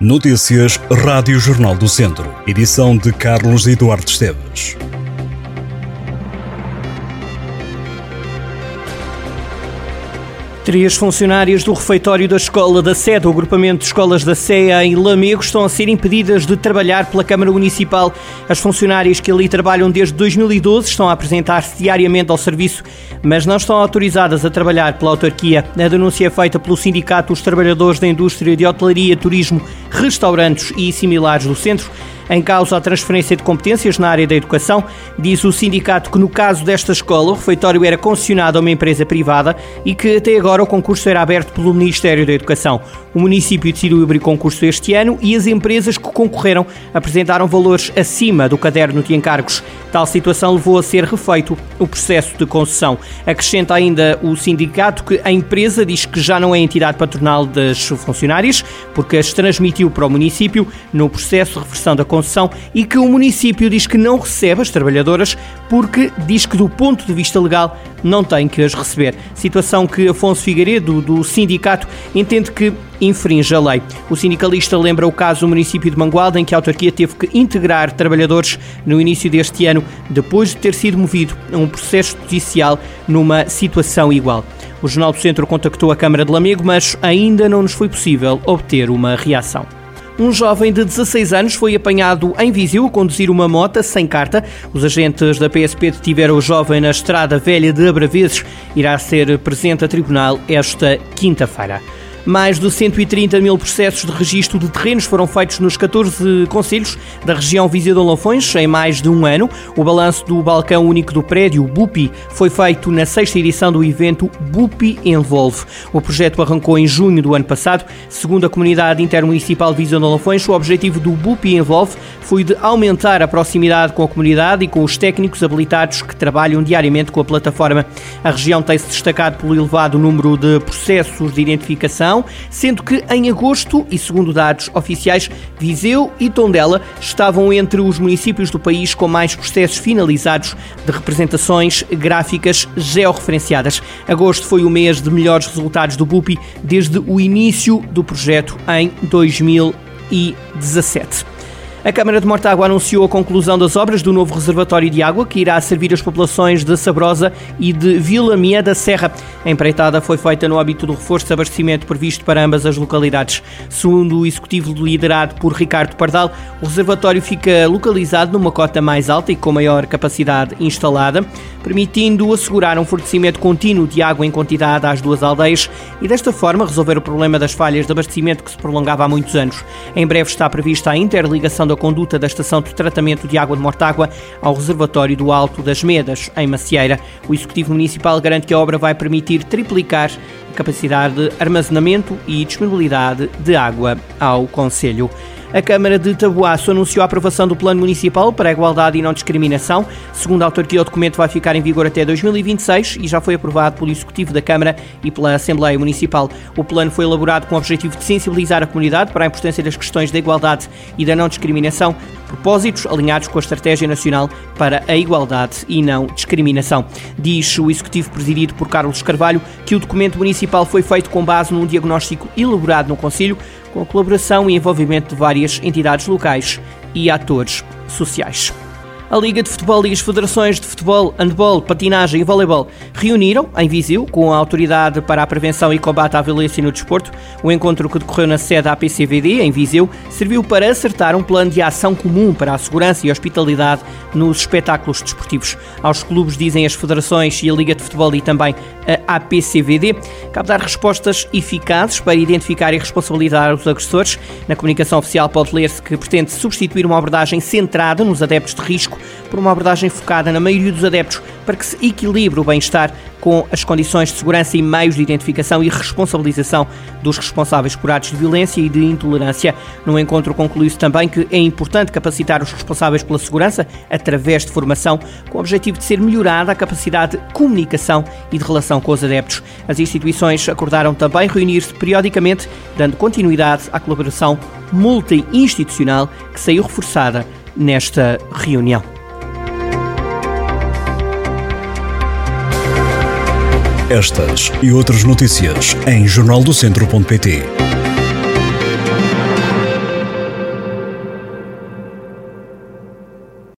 Notícias Rádio Jornal do Centro. Edição de Carlos Eduardo Esteves. Três funcionárias do refeitório da escola da sede, o agrupamento de escolas da CEA em Lamego, estão a ser impedidas de trabalhar pela Câmara Municipal. As funcionárias que ali trabalham desde 2012 estão a apresentar-se diariamente ao serviço, mas não estão autorizadas a trabalhar pela autarquia. A denúncia é feita pelo Sindicato dos Trabalhadores da Indústria de Hotelaria, Turismo, Restaurantes e similares do Centro em causa a transferência de competências na área da educação. Diz o sindicato que, no caso desta escola, o refeitório era concessionado a uma empresa privada e que até agora o concurso era aberto pelo Ministério da Educação. O município decidiu abrir concurso este ano e as empresas que concorreram apresentaram valores acima do caderno de encargos. Tal situação levou a ser refeito o processo de concessão. Acrescenta ainda o sindicato que a empresa diz que já não é entidade patronal das funcionárias, porque as transmitiu para o município no processo de reversão da concessão e que o município diz que não recebe as trabalhadoras porque diz que, do ponto de vista legal, não tem que as receber. Situação que Afonso Figueiredo, do sindicato, entende que infringe a lei. O sindicalista lembra o caso do município de Mangualda, em que a autarquia teve que integrar trabalhadores no início deste ano, depois de ter sido movido a um processo judicial numa situação igual. O Jornal do Centro contactou a Câmara de Lamego, mas ainda não nos foi possível obter uma reação. Um jovem de 16 anos foi apanhado em Viseu a conduzir uma moto sem carta. Os agentes da PSP detiveram o jovem na estrada velha de Abraveses. Irá ser presente a tribunal esta quinta-feira. Mais de 130 mil processos de registro de terrenos foram feitos nos 14 conselhos da região Viseu de Lafões em mais de um ano. O balanço do balcão único do prédio, BUPI, foi feito na sexta edição do evento BUPI Envolve. O projeto arrancou em junho do ano passado. Segundo a comunidade intermunicipal Viseu de Lafões, o objetivo do BUPI Envolve foi de aumentar a proximidade com a comunidade e com os técnicos habilitados que trabalham diariamente com a plataforma. A região tem-se destacado pelo elevado número de processos de identificação sendo que em agosto, e segundo dados oficiais, Viseu e Tondela estavam entre os municípios do país com mais processos finalizados de representações gráficas georreferenciadas. Agosto foi o mês de melhores resultados do BUPI desde o início do projeto em 2017. A Câmara de Mortágua anunciou a conclusão das obras do novo reservatório de água que irá servir as populações de Sabrosa e de Vila Mia da Serra. A empreitada foi feita no âmbito do reforço de abastecimento previsto para ambas as localidades. Segundo o executivo liderado por Ricardo Pardal, o reservatório fica localizado numa cota mais alta e com maior capacidade instalada, permitindo assegurar um fornecimento contínuo de água em quantidade às duas aldeias e desta forma resolver o problema das falhas de abastecimento que se prolongava há muitos anos. Em breve está prevista a interligação da conduta da estação de tratamento de água de Mortágua ao reservatório do Alto das Medas, em Macieira. O Executivo Municipal garante que a obra vai permitir triplicar capacidade de armazenamento e disponibilidade de água ao Conselho. A Câmara de Tabuaço anunciou a aprovação do Plano Municipal para a Igualdade e Não Discriminação. Segundo a autarquia, o documento vai ficar em vigor até 2026 e já foi aprovado pelo Executivo da Câmara e pela Assembleia Municipal. O plano foi elaborado com o objetivo de sensibilizar a comunidade para a importância das questões da igualdade e da não discriminação, propósitos alinhados com a Estratégia Nacional para a Igualdade e Não Discriminação. Diz o Executivo presidido por Carlos Carvalho que o documento municipal foi feito com base num diagnóstico elaborado no Conselho com a colaboração e envolvimento de várias entidades locais e atores sociais. A Liga de Futebol e as federações de futebol, handball, patinagem e voleibol reuniram em Viseu com a Autoridade para a Prevenção e Combate à Violência no Desporto. O encontro que decorreu na sede da APCVD, em Viseu, serviu para acertar um plano de ação comum para a segurança e hospitalidade nos espetáculos desportivos. Aos clubes, dizem as federações e a Liga de Futebol e também a APCVD, cabe dar respostas eficazes para identificar e responsabilizar os agressores. Na comunicação oficial pode ler-se que pretende substituir uma abordagem centrada nos adeptos de risco por uma abordagem focada na maioria dos adeptos para que se equilibre o bem-estar com as condições de segurança e meios de identificação e responsabilização dos responsáveis por atos de violência e de intolerância. No encontro concluiu-se também que é importante capacitar os responsáveis pela segurança através de formação, com o objetivo de ser melhorada a capacidade de comunicação e de relação com os adeptos. As instituições acordaram também reunir-se periodicamente, dando continuidade à colaboração multi-institucional que saiu reforçada nesta reunião. Estas e outras notícias em jornaldocentro.pt.